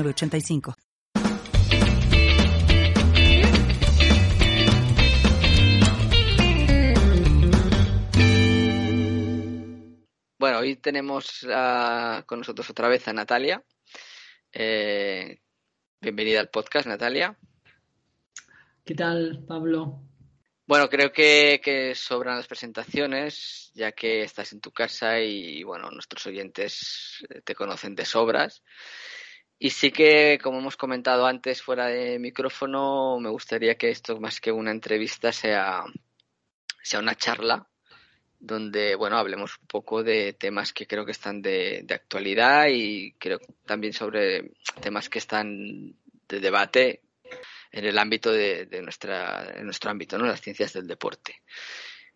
85 Bueno, hoy tenemos uh, con nosotros otra vez a Natalia. Eh, bienvenida al podcast, Natalia. ¿Qué tal, Pablo? Bueno, creo que, que, sobran las presentaciones, ya que estás en tu casa y, bueno, nuestros oyentes te conocen de sobras. Y sí que, como hemos comentado antes fuera de micrófono, me gustaría que esto más que una entrevista sea, sea una charla donde, bueno, hablemos un poco de temas que creo que están de, de actualidad y creo también sobre temas que están de debate en el ámbito de, de nuestra, en nuestro ámbito, ¿no? Las ciencias del deporte.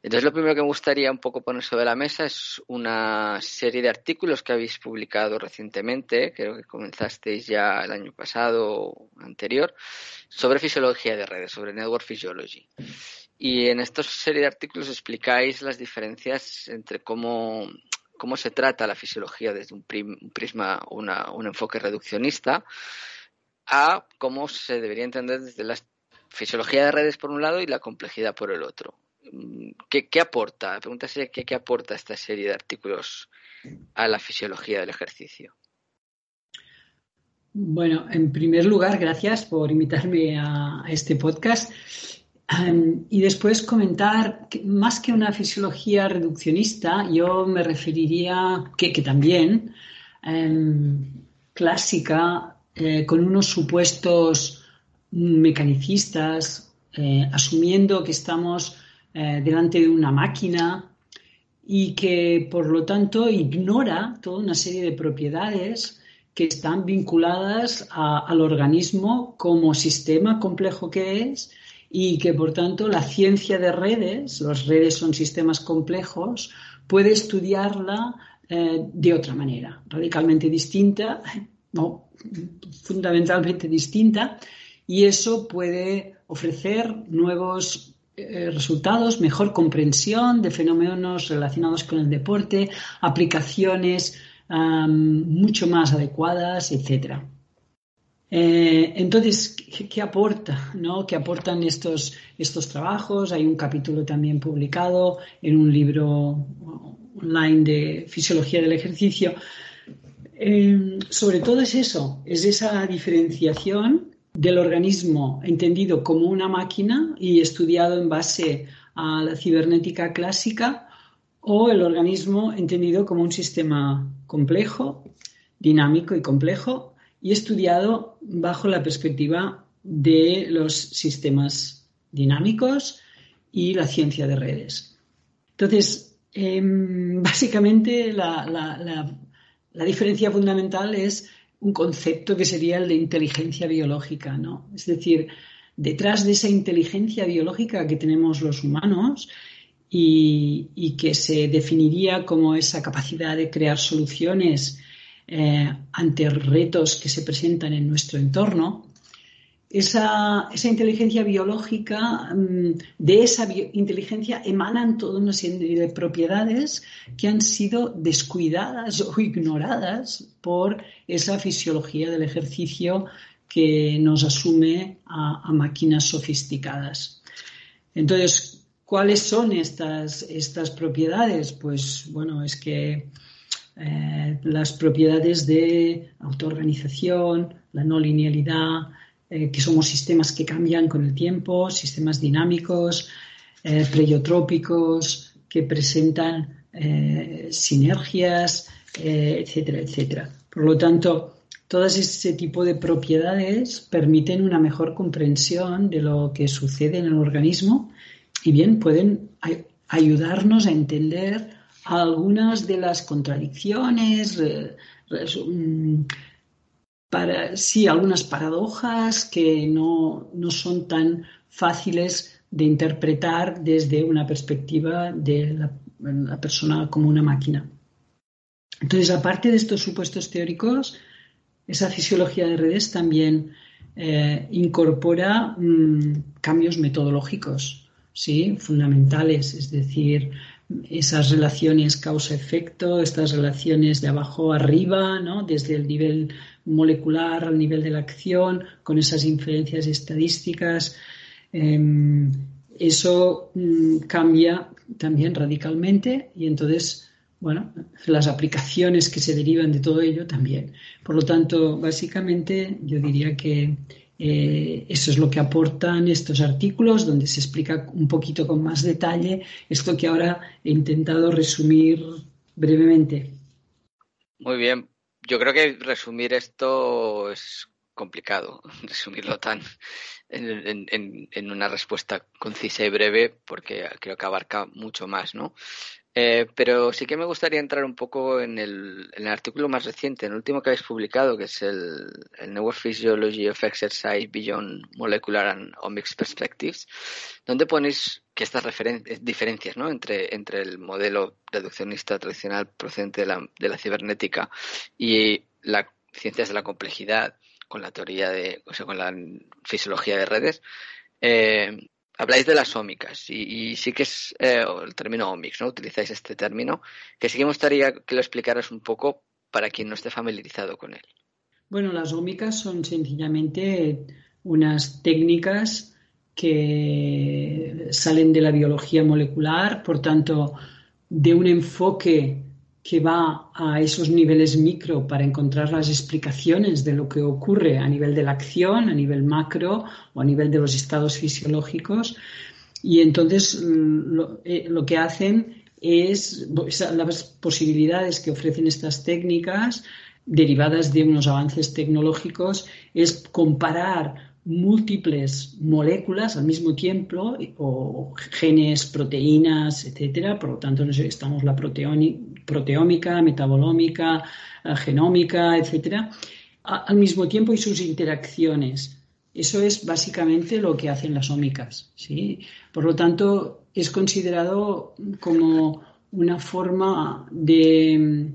Entonces, lo primero que me gustaría un poco poner sobre la mesa es una serie de artículos que habéis publicado recientemente, creo que comenzasteis ya el año pasado o anterior, sobre fisiología de redes, sobre Network Physiology. Y en esta serie de artículos explicáis las diferencias entre cómo, cómo se trata la fisiología desde un, prisma, una, un enfoque reduccionista, a cómo se debería entender desde la fisiología de redes por un lado y la complejidad por el otro. ¿Qué, qué aporta? La pregunta sería ¿qué, ¿qué aporta esta serie de artículos a la fisiología del ejercicio? Bueno, en primer lugar, gracias por invitarme a, este podcast. Y después comentar que más que una fisiología reduccionista, yo me referiría, que, también, um, clásica, eh, con unos supuestos mecanicistas, eh, asumiendo que estamos eh, delante de una máquina y que por lo tanto ignora toda una serie de propiedades que están vinculadas al organismo como sistema complejo que es y que por tanto la ciencia de redes, las redes son sistemas complejos, puede estudiarla eh, de otra manera, radicalmente distinta, no, fundamentalmente distinta, y eso puede ofrecer nuevos eh, resultados, mejor comprensión de fenómenos relacionados con el deporte, aplicaciones mucho más adecuadas, etc. Eh, entonces, ¿qué, ¿qué, aporta? ¿no? ¿Qué aportan estos, estos trabajos? Hay un capítulo también publicado en un libro online de fisiología del ejercicio. Eh, sobre todo es eso, es esa diferenciación del organismo entendido como una máquina y estudiado en base a la cibernética clásica o el organismo entendido como un sistema complejo, dinámico y complejo y estudiado bajo la perspectiva de los sistemas dinámicos y la ciencia de redes. Entonces, eh, básicamente la, la, la diferencia fundamental es un concepto que sería el de inteligencia biológica, ¿no? Es decir, detrás de esa inteligencia biológica que tenemos los humanos y, que se definiría como esa capacidad de crear soluciones eh, ante retos que se presentan en nuestro entorno, esa, esa inteligencia biológica, mm, de esa inteligencia emanan toda una serie de propiedades que han sido descuidadas o ignoradas por esa fisiología del ejercicio que nos asume a, máquinas sofisticadas. Entonces, ¿cuáles son estas, estas propiedades? Pues bueno, es que eh, las propiedades de autoorganización, la no linealidad, eh, que somos sistemas que cambian con el tiempo, sistemas dinámicos, eh, pleiotrópicos, que presentan eh, sinergias, eh, etcétera, etcétera. Por lo tanto, todas ese tipo de propiedades permiten una mejor comprensión de lo que sucede en el organismo y bien pueden ayudarnos a entender algunas de las contradicciones, para, sí, algunas paradojas que no, son tan fáciles de interpretar desde una perspectiva de la, persona como una máquina. Entonces, aparte de estos supuestos teóricos, esa fisiología de redes también eh, incorpora mm, cambios metodológicos, ¿sí? fundamentales, es decir, esas relaciones causa-efecto, estas relaciones de abajo arriba, ¿no? desde el nivel molecular al nivel de la acción, con esas inferencias estadísticas. Em, eso mm, cambia también radicalmente y entonces, bueno, las aplicaciones que se derivan de todo ello también. Por lo tanto, básicamente yo diría que eh, eso es lo que aportan estos artículos, donde se explica un poquito con más detalle esto que ahora he intentado resumir brevemente. Muy bien. Yo creo que resumir esto es complicado, resumirlo tan en, una respuesta concisa y breve, porque creo que abarca mucho más, ¿no? Eh, pero sí que me gustaría entrar un poco en el, artículo más reciente, en el último que habéis publicado, que es el, Neurophysiology of Exercise Beyond Molecular and Omics Perspectives, donde ponéis que estas diferencias ¿no? entre, entre el modelo reduccionista tradicional procedente de la, de la cibernética y las ciencias de la complejidad con la teoría de, o sea, con la fisiología de redes, eh, habláis de las ómicas y, sí que es eh, el término omics, ¿no? Utilizáis este término, que sí que me gustaría que lo explicaras un poco para quien no esté familiarizado con él. Bueno, las ómicas son sencillamente unas técnicas que salen de la biología molecular, por tanto, de un enfoque que va a esos niveles micro para encontrar las explicaciones de lo que ocurre a nivel de la acción, a nivel macro o a nivel de los estados fisiológicos. Y entonces mm, eh, lo, que hacen es las posibilidades que ofrecen estas técnicas derivadas de unos avances tecnológicos es comparar múltiples moléculas al mismo tiempo, o genes, proteínas, etcétera. Por lo tanto, estamos la proteómica, metabolómica, eh, genómica, etcétera, al mismo tiempo y sus interacciones. Eso es básicamente lo que hacen las ómicas. ¿sí? Por lo tanto, es considerado como una forma de,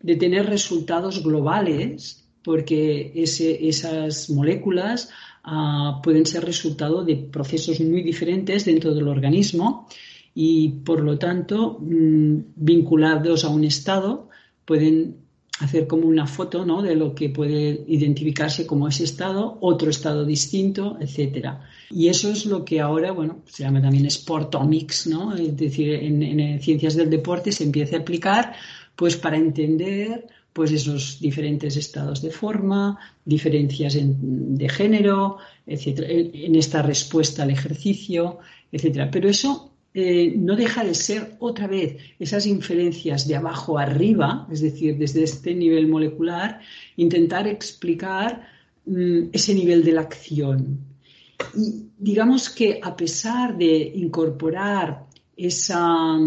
de tener resultados globales, porque esas moléculas Ah, pueden ser resultado de procesos muy diferentes dentro del organismo y, por lo tanto, mm, vinculados a un estado, pueden hacer como una foto ¿no? de lo que puede identificarse como ese estado, otro estado distinto, etcétera. Y eso es lo que ahora, bueno, se llama también sportomics, ¿no? Es decir, en, en ciencias del deporte se empieza a aplicar pues para entender pues esos diferentes estados de forma, diferencias de género, etcétera, en esta respuesta al ejercicio, etcétera. Pero eso eh, no deja de ser otra vez esas inferencias de abajo arriba, es decir, desde este nivel molecular, intentar explicar mm, ese nivel de la acción. Y digamos que a pesar de incorporar esa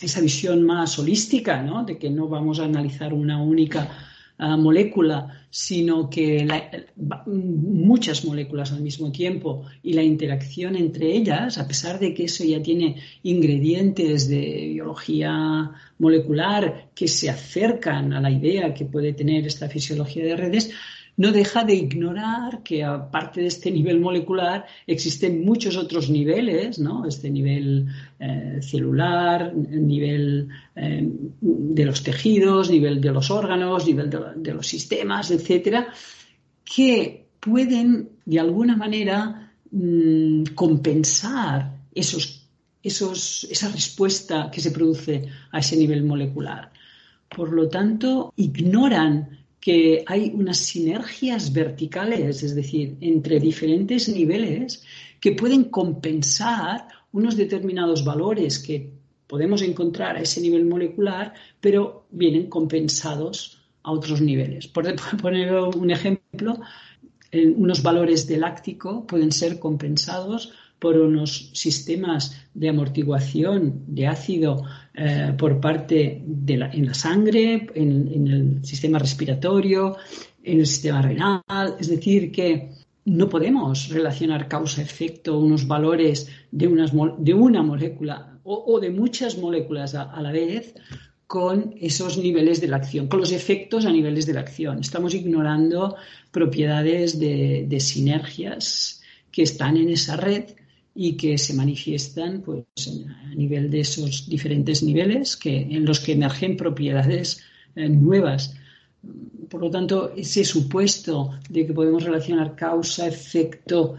esa visión más holística, ¿no? de que no vamos a analizar una única ah, molécula, sino que muchas moléculas al mismo tiempo y la interacción entre ellas, a pesar de que eso ya tiene ingredientes de biología molecular que se acercan a la idea que puede tener esta fisiología de redes, no deja de ignorar que aparte de este nivel molecular existen muchos otros niveles, ¿no? Este nivel eh, celular, nivel eh, de los tejidos, nivel de los órganos, nivel de, los sistemas, etcétera, que pueden de alguna manera mm, compensar esos, esos, esa respuesta que se produce a ese nivel molecular. Por lo tanto, ignoran que hay unas sinergias verticales, es decir, entre diferentes niveles que pueden compensar unos determinados valores que podemos encontrar a ese nivel molecular, pero vienen compensados a otros niveles. Por poner un ejemplo, unos valores de láctico pueden ser compensados por unos sistemas de amortiguación de ácido eh, por parte de la, en la sangre, en, el sistema respiratorio, en el sistema renal. Es decir, que no podemos relacionar causa-efecto, unos valores de, unas, de una molécula o, de muchas moléculas a, la vez con esos niveles de la acción, con los efectos a niveles de la acción. Estamos ignorando propiedades de, de sinergias que están en esa red y que se manifiestan pues, a nivel de esos diferentes niveles que, en los que emergen propiedades eh, nuevas. Por lo tanto, ese supuesto de que podemos relacionar causa, efecto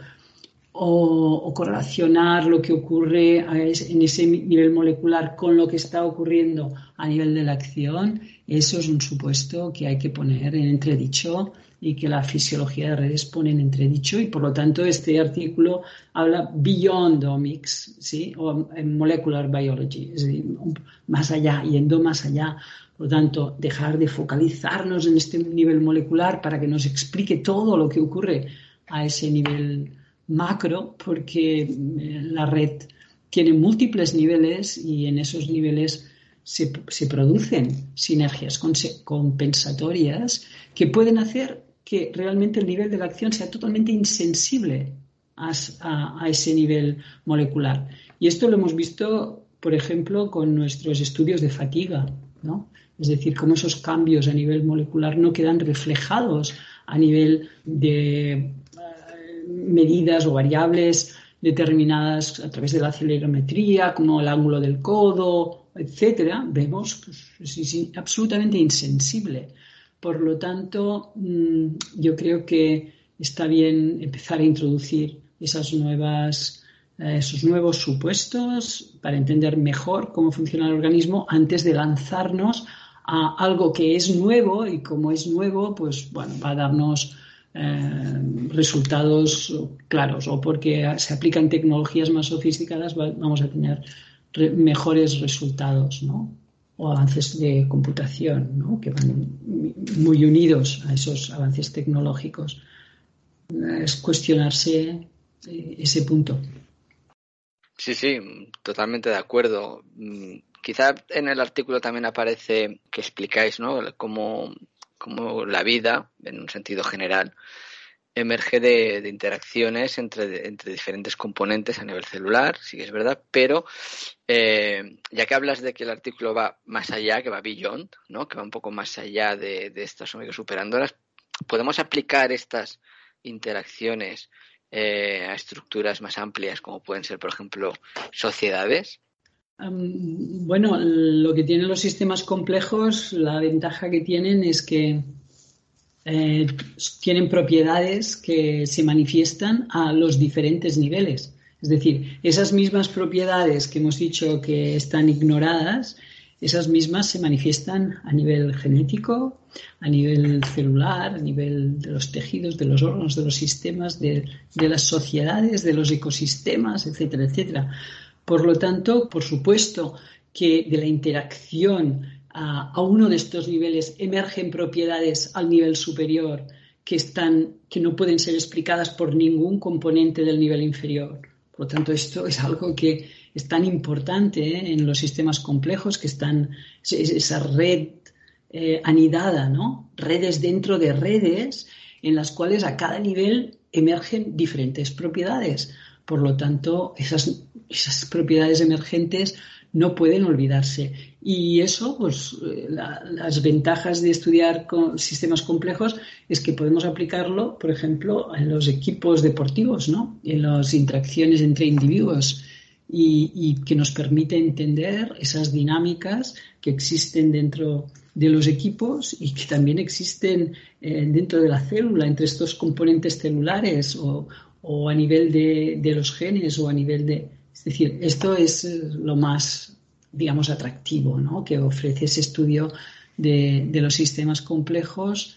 o, correlacionar lo que ocurre en ese nivel molecular con lo que está ocurriendo a nivel de la acción, eso es un supuesto que hay que poner en entredicho y que la fisiología de redes pone en entredicho y por lo tanto este artículo habla beyond omics, ¿sí? o en molecular biology, es decir, más allá, yendo más allá. Por lo tanto, dejar de focalizarnos en este nivel molecular para que nos explique todo lo que ocurre a ese nivel macro, porque eh, la red tiene múltiples niveles y en esos niveles se, se producen sinergias compensatorias que pueden hacer que realmente el nivel de la acción sea totalmente insensible a, ese nivel molecular. Y esto lo hemos visto, por ejemplo, con nuestros estudios de fatiga, ¿no? Es decir, cómo esos cambios a nivel molecular no quedan reflejados a nivel de eh, medidas o variables determinadas a través de la acelerometría, como el ángulo del codo, etcétera, vemos que es absolutamente insensible por lo tanto, mm, yo creo que está bien empezar a introducir eh, esos nuevos supuestos para entender mejor cómo funciona el organismo antes de lanzarnos a algo que es nuevo y como es nuevo, pues bueno, va a darnos eh, resultados claros o porque se aplican tecnologías más sofisticadas vamos a tener mejores resultados, ¿no? O avances de computación, ¿no? que van muy unidos a esos avances tecnológicos. Es cuestionarse eh, ese punto. Sí, sí, totalmente de acuerdo. Mm, quizá en el artículo también aparece que explicáis ¿no? cómo, cómo la vida, en un sentido general, emerge de, interacciones entre, diferentes componentes a nivel celular, sí que es verdad, pero eh, ya que hablas de que el artículo va más allá, que va beyond, ¿no? que va un poco más allá de, estas superandoras, ¿podemos aplicar estas interacciones eh, a estructuras más amplias, como pueden ser, por ejemplo, sociedades? bueno, lo que tienen los sistemas complejos, la ventaja que tienen es que eh, tienen propiedades que se manifiestan a los diferentes niveles. Es decir, esas mismas propiedades que hemos dicho que están ignoradas, esas mismas se manifiestan a nivel genético, a nivel celular, a nivel de los tejidos, de los órganos, de los sistemas, de, de las sociedades, de los ecosistemas, etcétera, etcétera. Por lo tanto, por supuesto que de la interacción a, uno de estos niveles emergen propiedades al nivel superior que, están, que no pueden ser explicadas por ningún componente del nivel inferior. Por lo tanto, esto es algo que es tan importante ¿eh? en los sistemas complejos, que están esa red eh, anidada, ¿no? Redes dentro de redes en las cuales a cada nivel emergen diferentes propiedades. Por lo tanto, esas, esas propiedades emergentes no pueden olvidarse. Y eso, pues eh, las ventajas de estudiar con sistemas complejos es que podemos aplicarlo, por ejemplo, en los equipos deportivos, ¿no? En las interacciones entre individuos y, que nos permite entender esas dinámicas que existen dentro de los equipos y que también existen eh, dentro de la célula, entre estos componentes celulares o, a nivel de, de los genes o a nivel de, es decir, esto es eh, lo más, digamos, atractivo ¿no? que ofrece ese estudio de, los sistemas complejos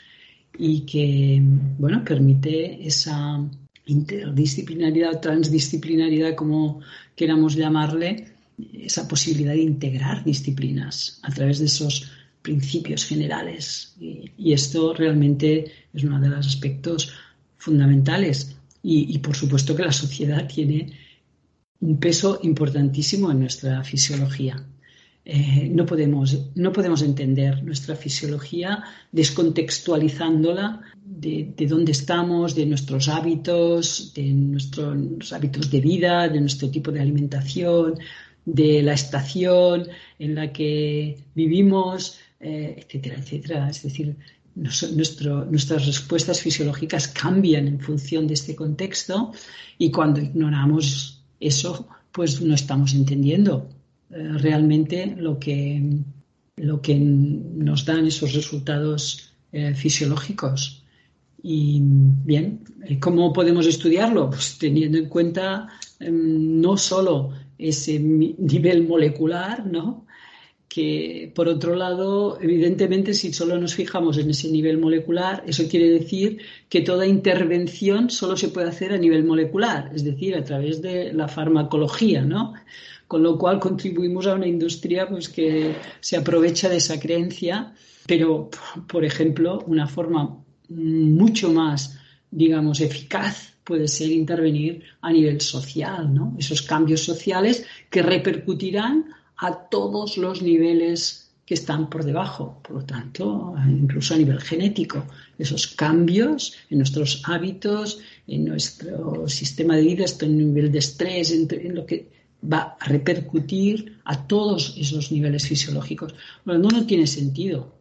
y que, bueno, permite esa interdisciplinaridad o transdisciplinaridad, como queramos llamarle, esa posibilidad de integrar disciplinas a través de esos principios generales. Y, y esto realmente es uno de los aspectos fundamentales. Y, y, por supuesto que la sociedad tiene un peso importantísimo en nuestra fisiología. Eh, no, podemos, no podemos entender nuestra fisiología descontextualizándola de, de, dónde estamos, de nuestros hábitos, de nuestros hábitos de vida, de nuestro tipo de alimentación, de la estación en la que vivimos, eh, etcétera, etcétera. Es decir, nuestras respuestas fisiológicas cambian en función de este contexto y cuando ignoramos eso, pues no estamos entendiendo eh, realmente lo que, lo que nos dan esos resultados eh, fisiológicos. Y bien, ¿cómo podemos estudiarlo? Pues teniendo en cuenta em, no solo ese nivel molecular, ¿no? Que por otro lado, evidentemente, si solo nos fijamos en ese nivel molecular, eso quiere decir que toda intervención solo se puede hacer a nivel molecular, es decir, a través de la farmacología, ¿no? Con lo cual contribuimos a una industria pues, que se aprovecha de esa creencia, pero, por ejemplo, una forma mucho más, digamos, eficaz puede ser intervenir a nivel social, ¿no? Esos cambios sociales que repercutirán a todos los niveles que están por debajo, por lo tanto, incluso a nivel genético, esos cambios en nuestros hábitos, en nuestro sistema de vida, esto en nivel de estrés, en, lo que va a repercutir a todos esos niveles fisiológicos. Bueno, no, tiene sentido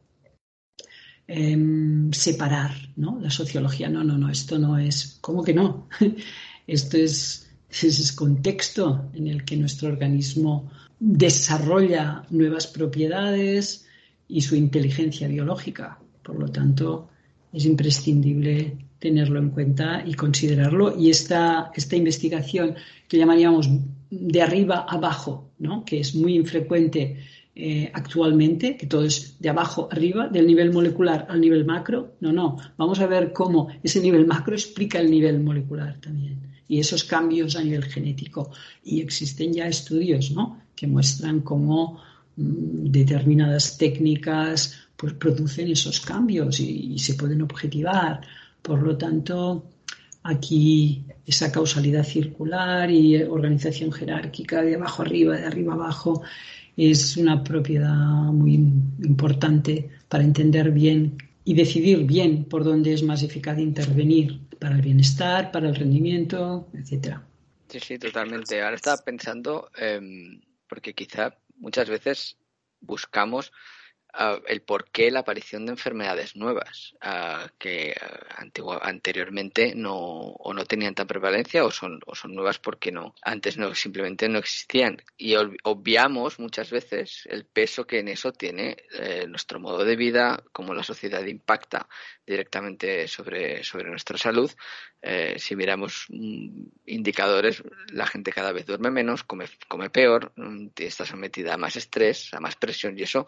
em, separar ¿no? la sociología. No, no, no, esto no es. ¿Cómo que no? esto es, es ese contexto en el que nuestro organismo desarrolla nuevas propiedades y su inteligencia biológica. Por lo tanto, es imprescindible tenerlo en cuenta y considerarlo. Y esta, esta investigación que llamaríamos de arriba abajo, ¿no? que es muy infrecuente eh, actualmente, que todo es de abajo arriba, del nivel molecular al nivel macro. No, no, vamos a ver cómo ese nivel macro explica el nivel molecular también y esos cambios a nivel genético. Y existen ya estudios ¿no? Que muestran cómo mm, determinadas técnicas pues, producen esos cambios y, se pueden objetivar. Por lo tanto, aquí esa causalidad circular y organización jerárquica de abajo arriba, de arriba abajo, es una propiedad muy importante para entender bien y decidir bien por dónde es más eficaz intervenir para el bienestar, para el rendimiento, etcétera. Sí, sí, totalmente. Ahora estaba pensando eh, porque quizá muchas veces buscamos el por qué la aparición de enfermedades nuevas que anteriormente no o no tenían tan prevalencia o son o son nuevas porque no antes no simplemente no existían. Y obviamos muchas veces el peso que en eso tiene eh, nuestro modo de vida cómo la sociedad impacta directamente sobre sobre nuestra salud. Eh, si miramos mm, indicadores la gente cada vez duerme menos come come peor mm, está sometida a más estrés a más presión y eso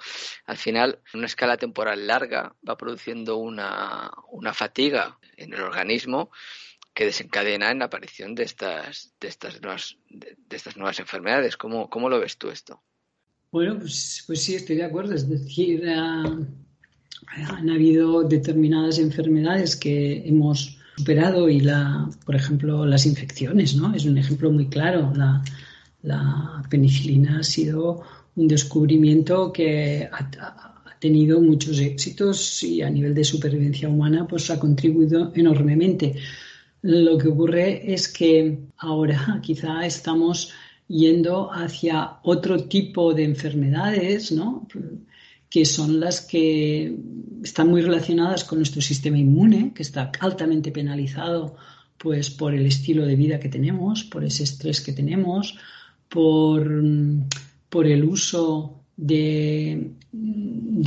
al final final, una escala temporal larga va produciendo una, fatiga en el organismo que desencadena en la aparición de estas, de estas, nuevas, de, estas nuevas enfermedades. ¿Cómo, ¿Cómo, lo ves tú esto? Bueno, pues, pues sí, estoy de acuerdo. Es decir, han habido determinadas enfermedades que hemos superado y, la, por ejemplo, las infecciones, ¿no? Es un ejemplo muy claro. La, la penicilina ha sido un descubrimiento que ha, tenido muchos éxitos y a nivel de supervivencia humana pues ha contribuido enormemente. Lo que ocurre es que ahora quizá estamos yendo hacia otro tipo de enfermedades, ¿no? que son las que están muy relacionadas con nuestro sistema inmune, que está altamente penalizado pues, por el estilo de vida que tenemos, por ese estrés que tenemos, por por el uso de,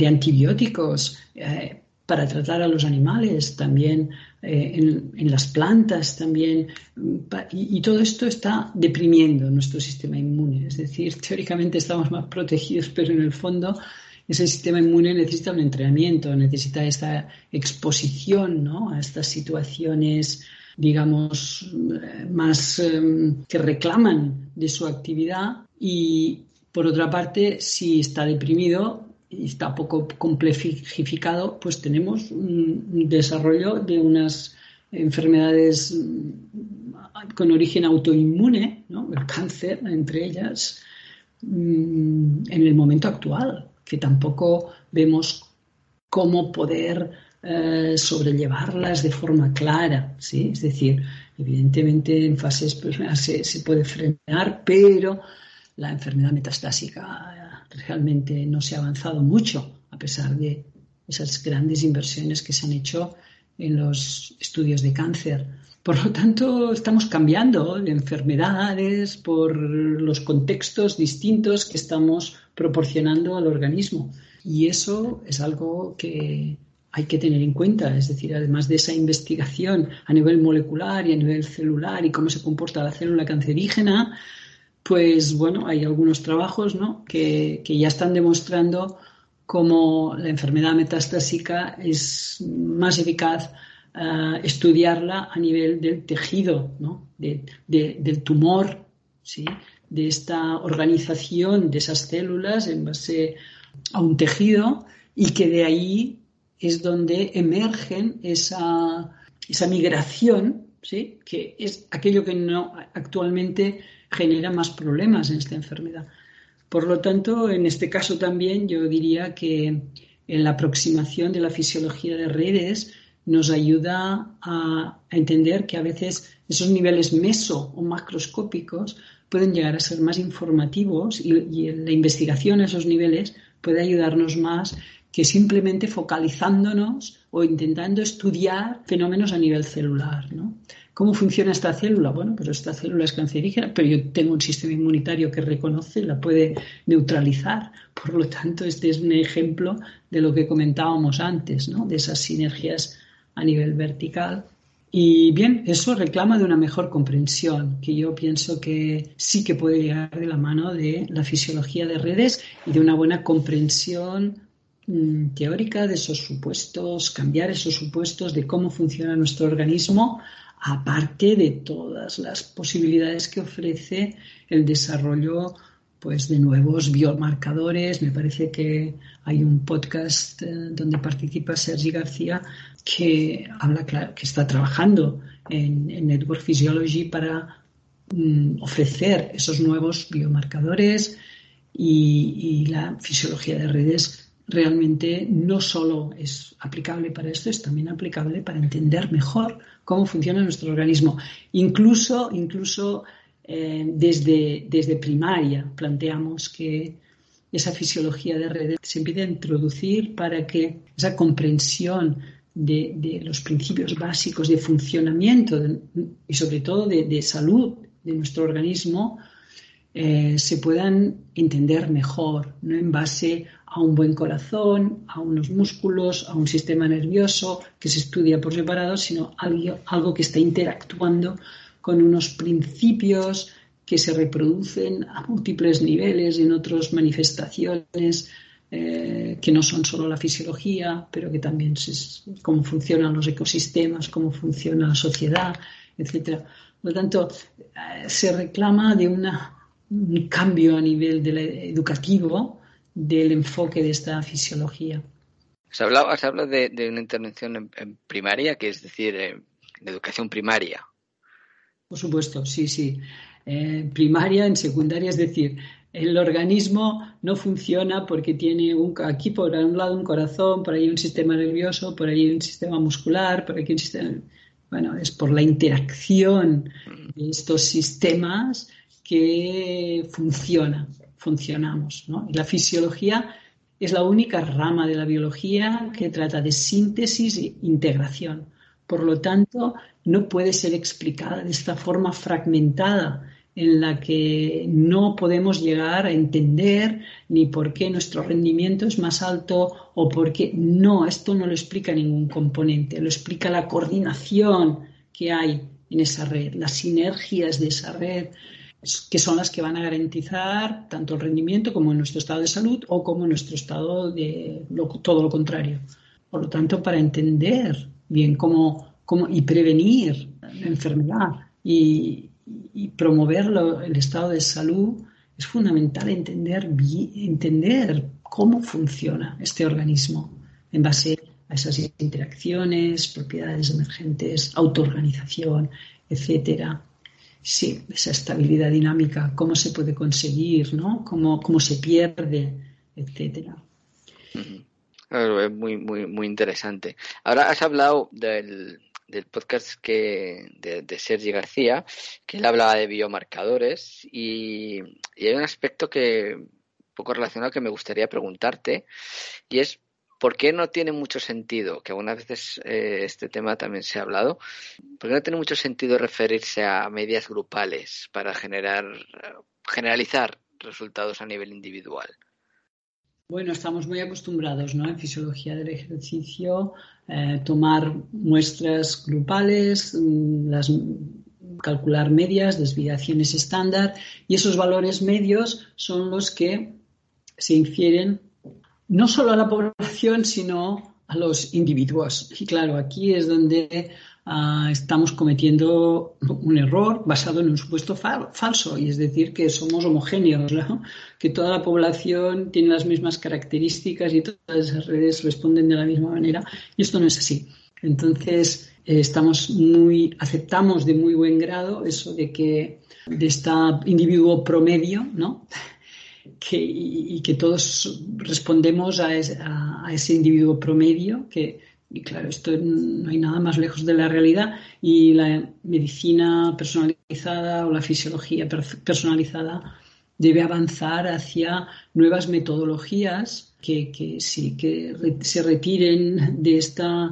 antibióticos eh, para tratar a los animales, también eh, en, las plantas, también. Y, todo esto está deprimiendo nuestro sistema inmune. Es decir, teóricamente estamos más protegidos, pero en el fondo ese sistema inmune necesita un entrenamiento, necesita esta exposición a estas situaciones digamos, eh, más que reclaman de su actividad y, por otra parte, si está deprimido y está poco complejificado, pues tenemos un desarrollo de unas enfermedades mm, con origen autoinmune, el cáncer entre ellas, mm, en el momento actual, que tampoco vemos cómo poder eh, sobrellevarlas de forma clara, ¿sí? Es decir, evidentemente en fases primeras se, se puede frenar, pero la enfermedad metastásica realmente no se ha avanzado mucho, a pesar de esas grandes inversiones que se han hecho en los estudios de cáncer. Por lo tanto, estamos cambiando de enfermedades por los contextos distintos que estamos proporcionando al organismo. Y eso es algo que hay que tener en cuenta. Es decir, además de esa investigación a nivel molecular y a nivel celular y cómo se comporta la célula cancerígena, pues bueno, hay algunos trabajos que, que ya están demostrando cómo la enfermedad metastásica es más eficaz uh, estudiarla a nivel del tejido, ¿no? de, del tumor, ¿sí? de esta organización de esas células en base a un tejido y que de ahí es donde emergen esa, esa migración, ¿sí? que es aquello que no actualmente genera más problemas en esta enfermedad. Por lo tanto, en este caso también yo diría que en la aproximación de la fisiología de redes nos ayuda a, entender que a veces esos niveles meso o macroscópicos pueden llegar a ser más informativos y, y la investigación a esos niveles puede ayudarnos más que simplemente focalizándonos o intentando estudiar fenómenos a nivel celular. ¿no? ¿Cómo funciona esta célula? Bueno, pues esta célula es cancerígena, pero yo tengo un sistema inmunitario que reconoce, la puede neutralizar. Por lo tanto, este es un ejemplo de lo que comentábamos antes, ¿no? de esas sinergias a nivel vertical. Y bien, eso reclama de una mejor comprensión, que yo pienso que sí que puede llegar de la mano de la fisiología de redes y de una buena comprensión mm, teórica de esos supuestos, cambiar esos supuestos de cómo funciona nuestro organismo aparte de todas las posibilidades que ofrece el desarrollo pues, de nuevos biomarcadores. Me parece que hay un podcast eh, donde participa Sergi García que habla que está trabajando en, Network Physiology para mm, ofrecer esos nuevos biomarcadores y la fisiología de redes realmente no solo es aplicable para esto, es también aplicable para entender mejor cómo funciona nuestro organismo. Incluso, incluso eh, desde, desde primaria planteamos que esa fisiología de redes se empiece a introducir para que esa comprensión de, los principios básicos de funcionamiento y sobre todo de, salud de nuestro organismo eh, se puedan entender mejor, no en base a un buen corazón, a unos músculos, a un sistema nervioso que se estudia por separado, sino algo, que está interactuando con unos principios que se reproducen a múltiples niveles en otras manifestaciones eh, que no son solo la fisiología, pero que también es cómo funcionan los ecosistemas, cómo funciona la sociedad, etc. Por lo tanto, eh, se reclama de un cambio a nivel educativo del enfoque de esta fisiología. Has hablado, has hablado de, una intervención en, primaria, que es decir, en, educación primaria. Por supuesto, sí, sí. Eh, primaria, en secundaria, es decir, el organismo no funciona porque tiene un, aquí por un lado un corazón, por ahí un sistema nervioso, por ahí un sistema muscular, por aquí un sistema... Bueno, es por la interacción de estos sistemas que funciona funcionamos. ¿no? la fisiología es la única rama de la biología que trata de síntesis e integración. Por lo tanto, no puede ser explicada de esta forma fragmentada en la que no podemos llegar a entender ni por qué nuestro rendimiento es más alto o por qué no, esto no lo explica ningún componente, lo explica la coordinación que hay en esa red, las sinergias de esa red, que son las que van a garantizar tanto el rendimiento como nuestro estado de salud o como nuestro estado de todo lo contrario. Por lo tanto, para entender bien cómo, cómo y prevenir la enfermedad y, promover el estado de salud, es fundamental entender, entender cómo funciona este organismo en base a esas interacciones, propiedades emergentes, autoorganización, etcétera. Sí, esa estabilidad dinámica, cómo se puede conseguir, ¿no? Cómo, cómo se pierde, etcétera. es muy, muy, muy interesante. Ahora has hablado del, del podcast que, de, de, Sergi García, que él hablaba de biomarcadores y, y, hay un aspecto que poco relacionado que me gustaría preguntarte y es ¿por qué no tiene mucho sentido, que algunas veces eh, este tema también se ha hablado, por qué no tiene mucho sentido referirse a medias grupales para generar, generalizar resultados a nivel individual? Bueno, estamos muy acostumbrados ¿no? en fisiología del ejercicio eh, tomar muestras grupales, mm, calcular medias, desviaciones estándar y esos valores medios son los que se infieren no solo a la población, sino a los individuos. Y claro, aquí es donde uh, estamos cometiendo un error basado en un supuesto fa falso, y es decir, que somos homogéneos, ¿no? que toda la población tiene las mismas características y todas esas redes responden de la misma manera, y esto no es así. Entonces, eh, estamos muy, aceptamos de muy buen grado eso de que de este individuo promedio, ¿no? Que, y, que todos respondemos a, a, ese individuo promedio, que, y claro, esto no hay nada más lejos de la realidad, y la medicina personalizada o la fisiología personalizada debe avanzar hacia nuevas metodologías que, que sí, que se retiren de esta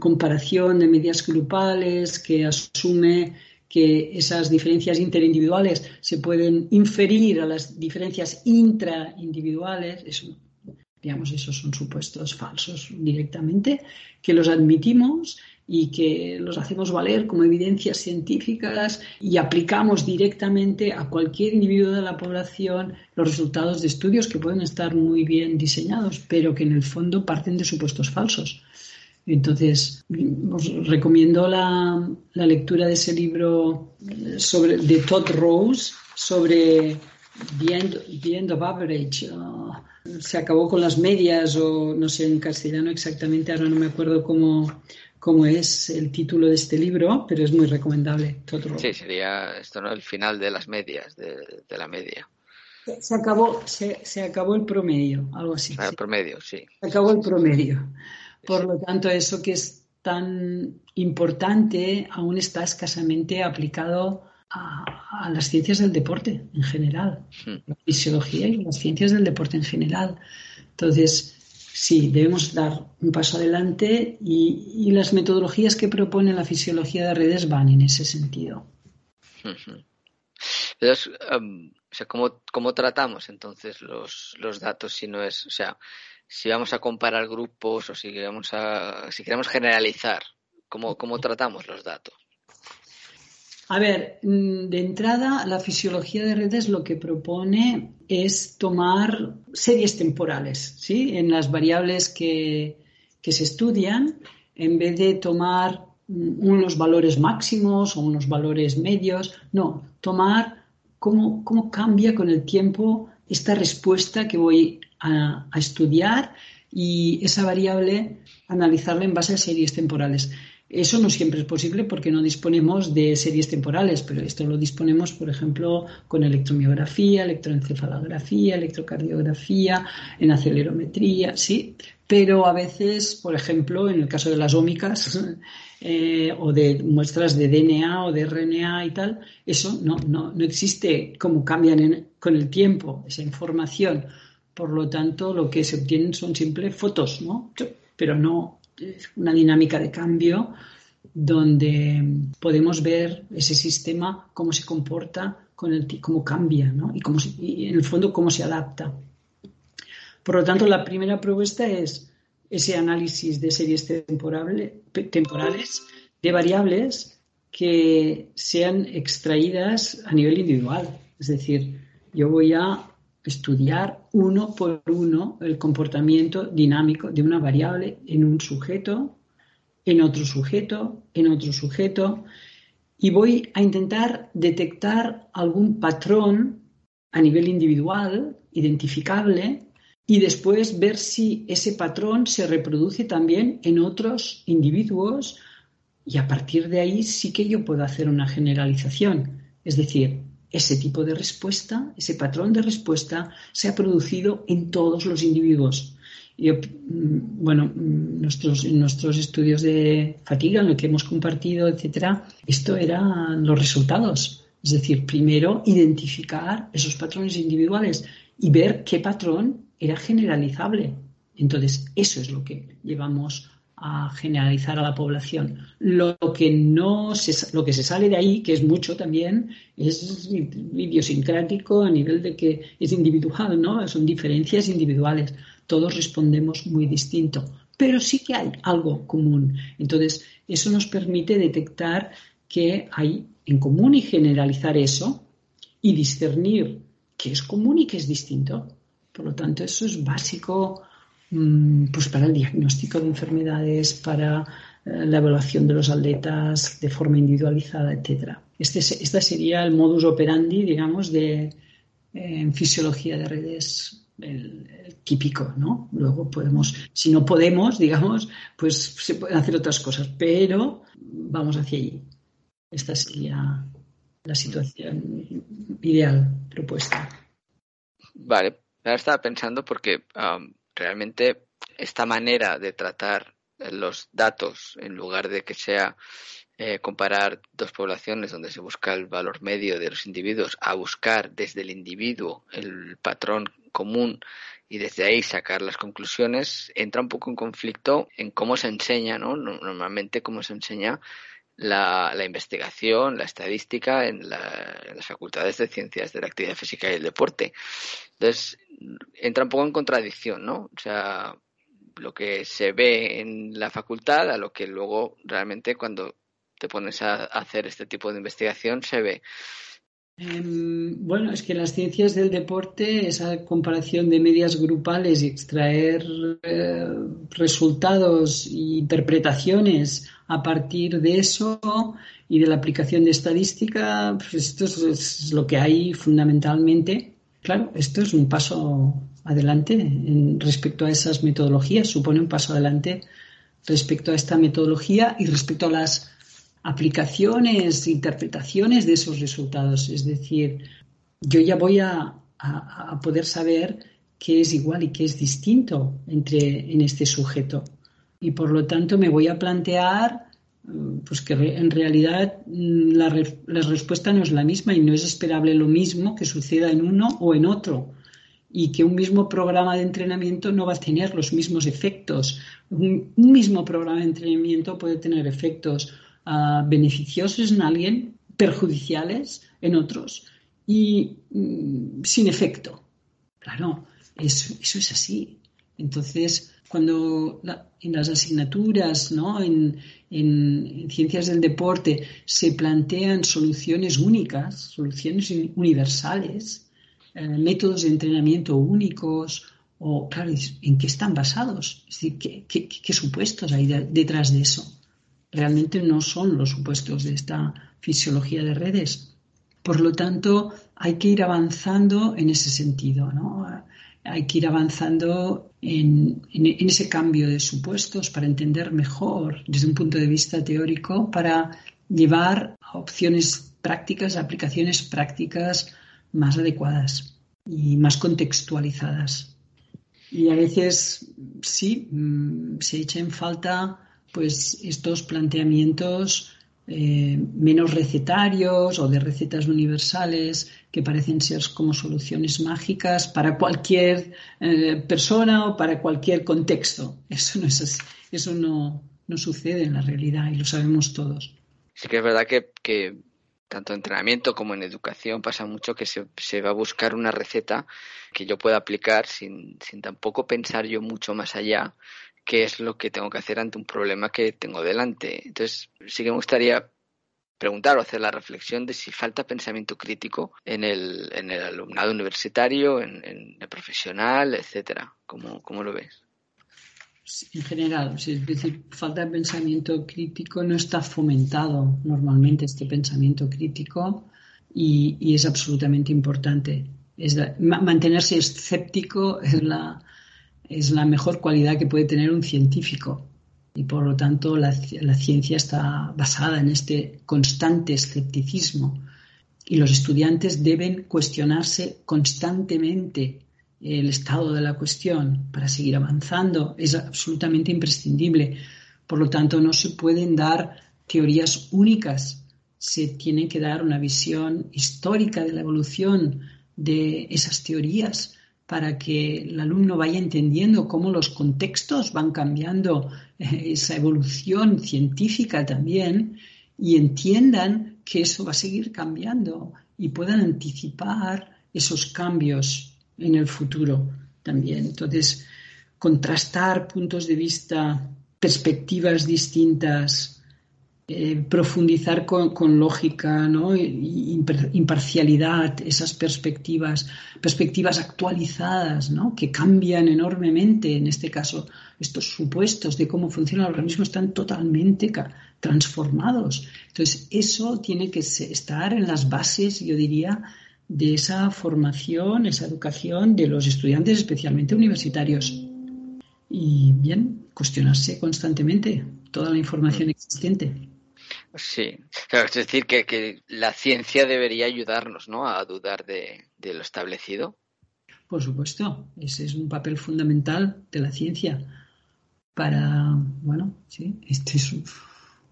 comparación de medias grupales, que asume que esas diferencias interindividuales se pueden inferir a las diferencias intraindividuales, eso, digamos, esos son supuestos falsos directamente, que los admitimos y que los hacemos valer como evidencias científicas y aplicamos directamente a cualquier individuo de la población los resultados de estudios que pueden estar muy bien diseñados, pero que en el fondo parten de supuestos falsos. Entonces, os recomiendo la, lectura de ese libro sobre, de Todd Rose sobre The End, of Average. Ah, se acabó con las medias o no sé en castellano exactamente, ahora no me acuerdo cómo, cómo es el título de este libro, pero es muy recomendable. Todd Rose. Sí, sería esto, ¿no? El final de las medias, de, la media. Se acabó, se, se, acabó el promedio, algo así. Ah, el promedio, sí. Se acabó el promedio. Por lo tanto, eso que es tan importante aún está escasamente aplicado a, las ciencias del deporte en general, hmm. la fisiología y las ciencias del deporte en general. Entonces, sí, debemos dar un paso adelante y, las metodologías que propone la fisiología de redes van en ese sentido. Entonces, um, o sea, ¿cómo, ¿cómo, tratamos entonces los, los datos si no es, o sea, si vamos a comparar grupos o si, vamos a, si queremos generalizar, ¿cómo, ¿cómo tratamos los datos? A ver, mm, de entrada, la fisiología de redes lo que propone es tomar series temporales, ¿sí? En las variables que, que se estudian, en vez de tomar mm, unos valores máximos o unos valores medios, no, tomar cómo, cómo cambia con el tiempo esta respuesta que voy a, estudiar y esa variable analizarla en base a series temporales. Eso no siempre es posible porque no disponemos de series temporales, pero esto lo disponemos, por ejemplo, con electromiografía, electroencefalografía, electrocardiografía, en acelerometría, sí. Pero a veces, por ejemplo, en el caso de las ómicas eh, o de muestras de DNA o de RNA y tal, eso no, no, no existe cómo cambian con el tiempo esa información por lo tanto, lo que se obtienen son simples fotos, ¿no? Pero no una dinámica de cambio donde podemos ver ese sistema, cómo se comporta, con el, cómo cambia, ¿no? Y, cómo en el fondo cómo se adapta. Por lo tanto, la primera propuesta es ese análisis de series temporales de variables que sean extraídas a nivel individual. Es decir, yo voy a estudiar uno por uno el comportamiento dinámico de una variable en un sujeto, en otro sujeto, en otro sujeto, y voy a intentar detectar algún patrón a nivel individual, identificable, y después ver si ese patrón se reproduce también en otros individuos y a partir de ahí sí que yo puedo hacer una generalización. Es decir, ese tipo de respuesta, ese patrón de respuesta se ha producido en todos los individuos. Yo, mm, bueno, mm, nuestros, nuestros estudios de fatiga, en lo que hemos compartido, etcétera, esto eran los resultados. Es decir, primero identificar esos patrones individuales y ver qué patrón era generalizable. Entonces, eso es lo que llevamos a generalizar a la población. Lo que no se, lo que se sale de ahí, que es mucho también, es idiosincrático a nivel de que es individual, ¿no? Son diferencias individuales. Todos respondemos muy distinto, pero sí que hay algo común. Entonces, eso nos permite detectar que hay en común y generalizar eso y discernir qué es común y qué es distinto. Por lo tanto, eso es básico pues para el diagnóstico de enfermedades, para eh, la evaluación de los atletas de forma individualizada, etcétera. Este, este sería el modus operandi, digamos, de en fisiología de redes el, típico, ¿no? Luego podemos, si no podemos, digamos, pues se pueden hacer otras cosas, pero vamos hacia allí. Esta sería la situación ideal propuesta. Vale, Ahora estaba pensando porque realmente esta manera de tratar los datos, en lugar de que sea eh, comparar dos poblaciones donde se busca el valor medio de los individuos, a buscar desde el individuo el patrón común y desde ahí sacar las conclusiones, entra un poco en conflicto en cómo se enseña, ¿no? Normalmente cómo se enseña la, investigación, la estadística en, las facultades de ciencias de la actividad física y el deporte. Entonces, entra un poco en contradicción, ¿no? O sea, lo que se ve en la facultad a lo que luego realmente cuando te pones a hacer este tipo de investigación se ve. Em, bueno, es que las ciencias del deporte, esa comparación de medias grupales y extraer eh, resultados e interpretaciones a partir de eso y de la aplicación de estadística, pues esto es, lo que hay fundamentalmente. Claro, esto es un paso adelante en, respecto a esas metodologías, supone un paso adelante respecto a esta metodología y respecto a las aplicaciones, interpretaciones de esos resultados. Es decir, yo ya voy a, a poder saber qué es igual y qué es distinto entre, en este sujeto y por lo tanto me voy a plantear mm, pues que en realidad mm, la, respuesta no es la misma y no es esperable lo mismo que suceda en uno o en otro y que un mismo programa de entrenamiento no va a tener los mismos efectos. Un, mismo programa de entrenamiento puede tener efectos beneficiosos en alguien, perjudiciales en otros y mm, sin efecto. Claro, eso, eso es así. Entonces, cuando en las asignaturas, ¿no? en, ciencias del deporte, se plantean soluciones únicas, soluciones universales, eh, métodos de entrenamiento únicos, o, ¿en qué están basados? Decir, ¿qué, supuestos hay detrás de eso? Realmente no son los supuestos de esta fisiología de redes. Por lo tanto, hay que ir avanzando en ese sentido, ¿no? hay que ir avanzando en, ese cambio de supuestos para entender mejor desde un punto de vista teórico, para llevar a opciones prácticas, aplicaciones prácticas más adecuadas y más contextualizadas. Y a veces sí, mm, se echa en falta pues estos planteamientos eh, menos recetarios o de recetas universales que parecen ser como soluciones mágicas para cualquier eh, persona o para cualquier contexto. Eso no es Eso no, sucede en la realidad y lo sabemos todos. Sí que es verdad que, tanto en entrenamiento como en educación pasa mucho que se, se, va a buscar una receta que yo pueda aplicar sin, sin tampoco pensar yo mucho más allá qué es lo que tengo que hacer ante un problema que tengo delante. Entonces, sí que me gustaría preguntar o hacer la reflexión de si falta pensamiento crítico en el, en el alumnado universitario, en, el profesional, etcétera. ¿Cómo, cómo lo ves? En general, es decir, falta de pensamiento crítico no está fomentado normalmente este pensamiento crítico y, es absolutamente importante. Es mantenerse escéptico es la, es la mejor cualidad que puede tener un científico. Y por lo tanto la, la ciencia está basada en este constante escepticismo. Y los estudiantes deben cuestionarse constantemente el estado de la cuestión para seguir avanzando. Es absolutamente imprescindible. Por lo tanto, no se pueden dar teorías únicas. Se tiene que dar una visión histórica de la evolución de esas teorías para que el alumno vaya entendiendo cómo los contextos van cambiando eh, esa evolución científica también y entiendan que eso va a seguir cambiando y puedan anticipar esos cambios en el futuro también. Entonces, contrastar puntos de vista, perspectivas distintas, eh, profundizar con, lógica, ¿no? imparcialidad, esas perspectivas, perspectivas actualizadas, ¿no? que cambian enormemente, en este caso, estos supuestos de cómo funciona el organismo están totalmente transformados. Entonces, eso tiene que estar en las bases, yo diría, de esa formación, esa educación de los estudiantes, especialmente universitarios. Y bien, cuestionarse constantemente toda la información existente. Sí, es decir, que, la ciencia debería ayudarnos ¿no? a dudar de, lo establecido. Por supuesto, ese es un papel fundamental de la ciencia para, bueno, sí, este es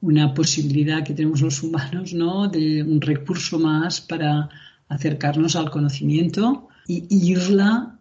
una posibilidad que tenemos los humanos, ¿no? De un recurso más para acercarnos al conocimiento y irla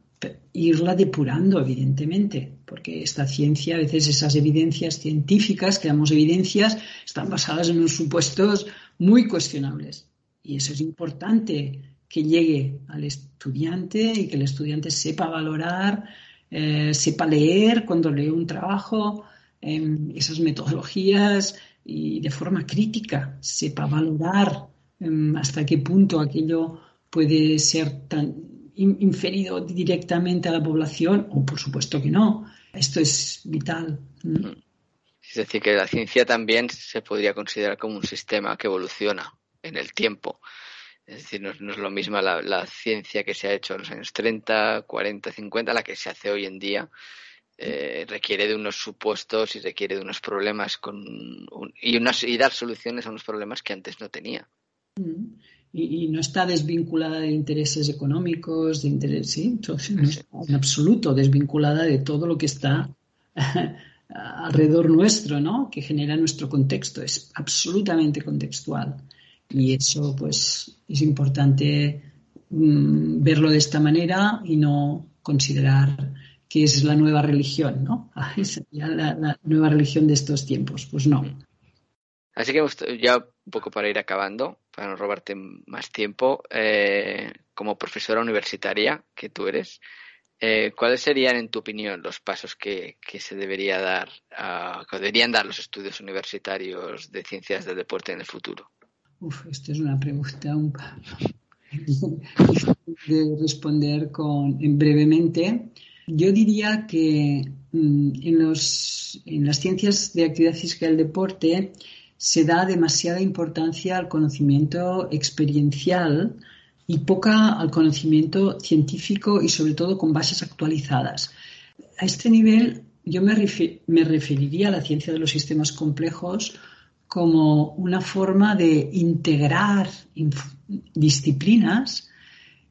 irla depurando, evidentemente, porque esta ciencia, a veces esas evidencias científicas, que evidencias, están basadas en unos supuestos muy cuestionables. Y eso es importante que llegue al estudiante y que el estudiante sepa valorar, eh, sepa leer cuando lee un trabajo, em, esas metodologías y de forma crítica, sepa valorar em, hasta qué punto aquello puede ser tan inferido directamente a la población o por supuesto que no. Esto es vital. Mm. Es decir, que la ciencia también se podría considerar como un sistema que evoluciona en el tiempo. Es decir, no, es lo mismo la, ciencia que se ha hecho en los años 30, 40, 50, la que se hace hoy en día. Eh, requiere de unos supuestos y requiere de unos problemas con y, unas, y dar soluciones a unos problemas que antes no tenía. Y, no está desvinculada de intereses económicos, de interés, ¿sí? en absoluto desvinculada de todo lo que está alrededor nuestro, ¿no? Que genera nuestro contexto, es absolutamente contextual. Y eso, pues, es importante mm, verlo de esta manera y no considerar que es la nueva religión, ¿no? Es la nueva religión de estos tiempos. Pues no. Así que ya un poco para ir acabando, para no robarte más tiempo, eh, como profesora universitaria que tú eres, eh, ¿cuáles serían, en tu opinión, los pasos que, se debería dar, que deberían dar los estudios universitarios de ciencias del deporte en el futuro? Uf, esta es una pregunta un de responder con brevemente. Yo diría que mm, en, los, en las ciencias de actividad física del deporte se da demasiada importancia al conocimiento experiencial y poca al conocimiento científico y sobre todo con bases actualizadas. A este nivel yo me, referiría a la ciencia de los sistemas complejos como una forma de integrar disciplinas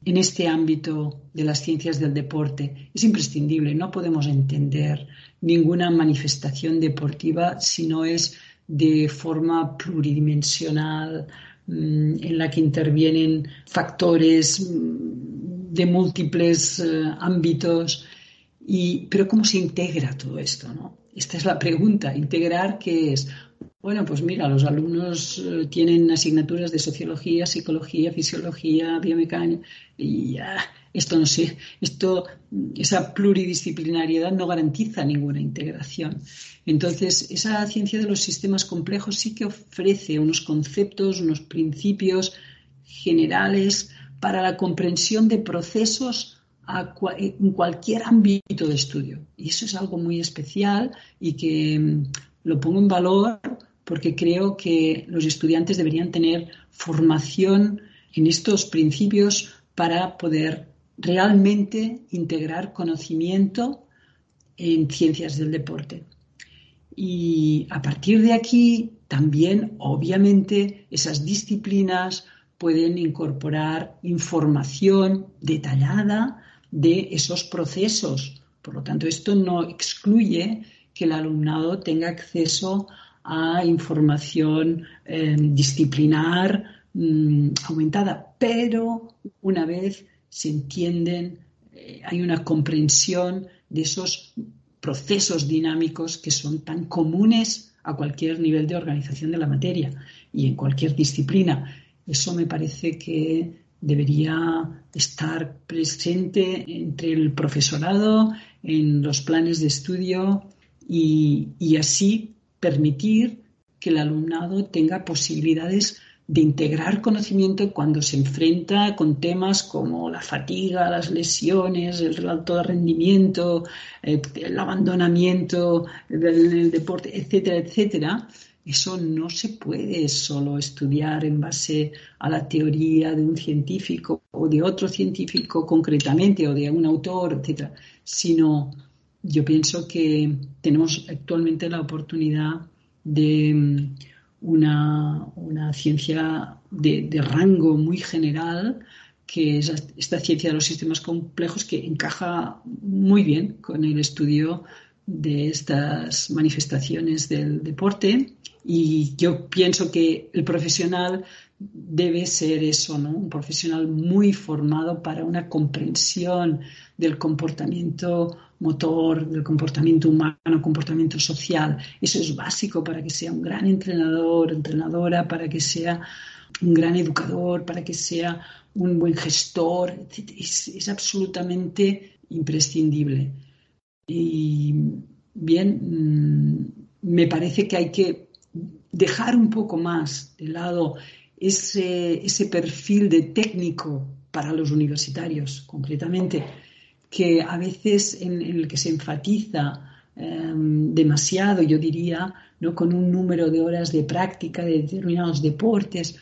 en este ámbito de las ciencias del deporte. Es imprescindible, no podemos entender ninguna manifestación deportiva si no es de forma pluridimensional, mm, en la que intervienen factores mm, de múltiples eh, ámbitos. Y, pero ¿cómo se integra todo esto? ¿no? Esta es la pregunta. ¿Integrar qué es? Bueno, pues mira, los alumnos eh, tienen asignaturas de sociología, psicología, fisiología, biomecánica y esto no sé, esto, esa pluridisciplinariedad no garantiza ninguna integración. Entonces, esa ciencia de los sistemas complejos sí que ofrece unos conceptos, unos principios generales para la comprensión de procesos en cualquier ámbito de estudio. Y eso es algo muy especial y que mm, lo pongo en valor porque creo que los estudiantes deberían tener formación en estos principios para poder realmente integrar conocimiento en ciencias del deporte. Y a partir de aquí también, obviamente, esas disciplinas pueden incorporar información detallada de esos procesos. Por lo tanto, esto no excluye que el alumnado tenga acceso a información eh, disciplinar mm, aumentada, pero una vez se entienden, eh, hay una comprensión de esos procesos dinámicos que son tan comunes a cualquier nivel de organización de la materia y en cualquier disciplina. Eso me parece que debería estar presente entre el profesorado, en los planes de estudio y, y así permitir que el alumnado tenga posibilidades de integrar conocimiento cuando se enfrenta con temas como la fatiga, las lesiones, el alto rendimiento, eh, el abandonamiento del deporte, etcétera, etcétera. Eso no se puede solo estudiar en base a la teoría de un científico o de otro científico concretamente o de un autor, etcétera, sino yo pienso que tenemos actualmente la oportunidad de una, ciencia de, rango muy general, que es esta ciencia de los sistemas complejos que encaja muy bien con el estudio de estas manifestaciones del deporte. Y yo pienso que el profesional debe ser eso, ¿no? Un profesional muy formado para una comprensión del comportamiento motor, del comportamiento humano, comportamiento social. Eso es básico para que sea un gran entrenador, entrenadora, para que sea un gran educador, para que sea un buen gestor. Es, absolutamente imprescindible. Y bien, mm, me parece que hay que dejar un poco más de lado ese, ese perfil de técnico para los universitarios, concretamente que a veces en, el que se enfatiza em, demasiado, yo diría, ¿no? con un número de horas de práctica de determinados deportes,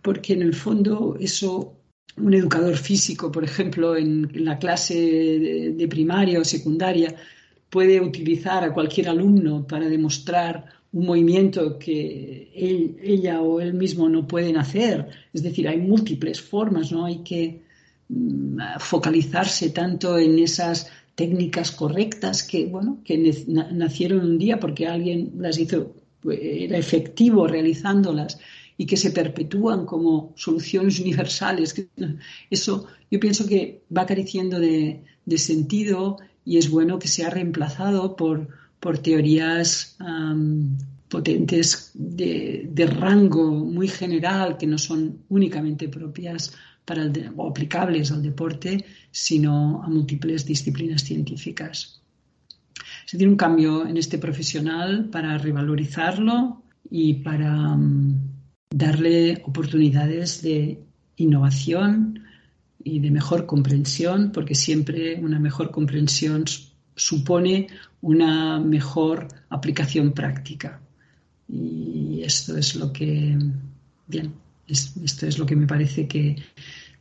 porque en el fondo eso, un educador físico, por ejemplo, en, la clase de, primaria o secundaria, puede utilizar a cualquier alumno para demostrar un movimiento que ella o él mismo no pueden hacer. Es decir, hay múltiples formas, ¿no? Hay que Mm, focalizarse tanto en esas técnicas correctas que, bueno, que nacieron un día porque alguien las hizo, era efectivo realizándolas y que se perpetúan como soluciones universales. Eso yo pienso que va careciendo de, sentido y es bueno que sea reemplazado por, por teorías potentes de, rango muy general que no son únicamente propias para o aplicables al deporte, sino a múltiples disciplinas científicas. Se tiene un cambio en este profesional para revalorizarlo y para darle oportunidades de innovación y de mejor comprensión, porque siempre una mejor comprensión supone una mejor aplicación práctica. Y esto es lo que, bien, esto es lo que me parece que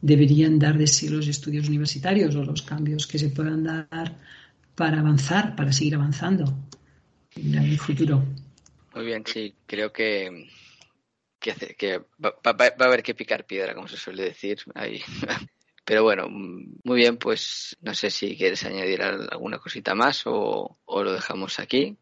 deberían dar de sí los estudios universitarios o los cambios que se puedan dar para avanzar, para seguir avanzando en el futuro. Muy bien, sí, creo que, que, va, a haber que picar piedra, como se suele decir. Ahí. Pero bueno, muy bien, pues no sé si quieres añadir alguna cosita más o, o lo dejamos aquí.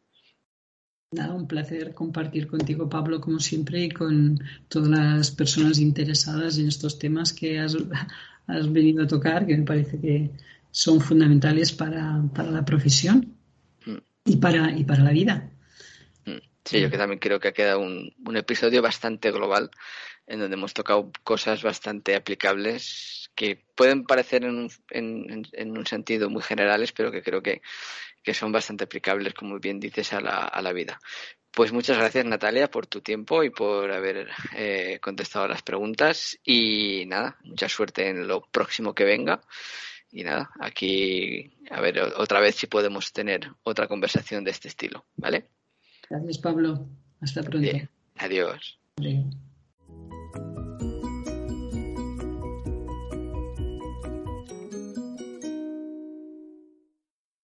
Nada, un placer compartir contigo, Pablo, como siempre, y con todas las personas interesadas en estos temas que has, venido a tocar, que me parece que son fundamentales para, la profesión y para, y para la vida. Sí, yo que también creo que ha quedado un, un episodio bastante global en donde hemos tocado cosas bastante aplicables que pueden parecer en un, en un sentido muy generales, pero que creo que que son bastante aplicables, como bien dices, a la, a la vida. Pues muchas gracias, Natalia, por tu tiempo y por haber eh, contestado las preguntas. Y nada, mucha suerte en lo próximo que venga. Y nada, aquí a ver otra vez si podemos tener otra conversación de este estilo, ¿vale? Gracias, Pablo. Hasta pronto. Adiós. Adiós.